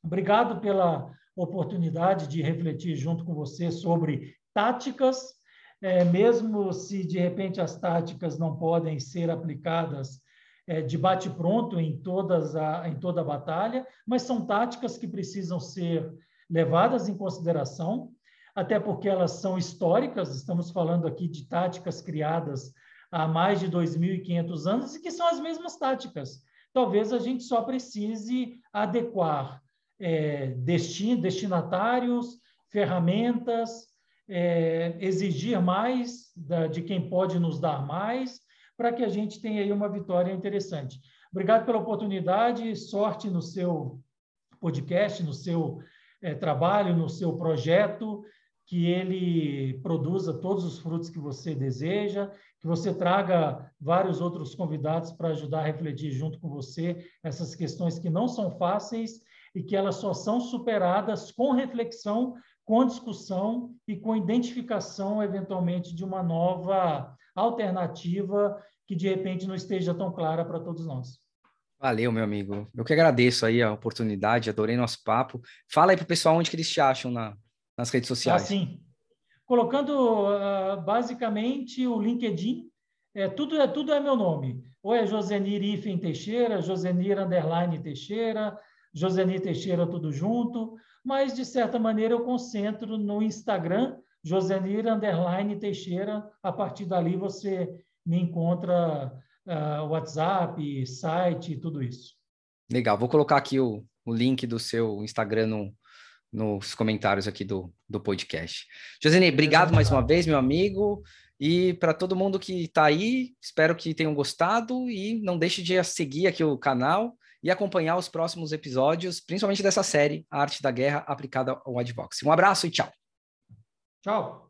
obrigado pela oportunidade de refletir junto com você sobre táticas é, mesmo se de repente as táticas não podem ser aplicadas é, de bate-pronto em, todas a, em toda a batalha, mas são táticas que precisam ser levadas em consideração, até porque elas são históricas, estamos falando aqui de táticas criadas há mais de 2.500 anos e que são as mesmas táticas. Talvez a gente só precise adequar é, destin, destinatários, ferramentas, é, exigir mais da, de quem pode nos dar mais, para que a gente tenha aí uma vitória interessante. Obrigado pela oportunidade, sorte no seu podcast, no seu é, trabalho, no seu projeto, que ele produza todos os frutos que você deseja, que você traga vários outros convidados para ajudar a refletir junto com você essas questões que não são fáceis e que elas só são superadas com reflexão com discussão e com identificação, eventualmente, de uma nova alternativa que, de repente, não esteja tão clara para todos nós. Valeu, meu amigo. Eu que agradeço aí a oportunidade, adorei nosso papo. Fala aí para o pessoal onde que eles te acham na, nas redes sociais. Assim, colocando uh, basicamente o LinkedIn, é, tudo, é, tudo é meu nome. Ou é Josenir Ifen Teixeira, Josenir Underline Teixeira, Josenir Teixeira tudo junto mas de certa maneira eu concentro no Instagram, Josenir Underline Teixeira. A partir dali você me encontra uh, WhatsApp, site, tudo isso. Legal, vou colocar aqui o, o link do seu Instagram no, nos comentários aqui do, do podcast. Josenir, obrigado mais uma vez, meu amigo. E para todo mundo que está aí, espero que tenham gostado e não deixe de seguir aqui o canal e acompanhar os próximos episódios, principalmente dessa série, A Arte da Guerra aplicada ao Advox. Um abraço e tchau. Tchau.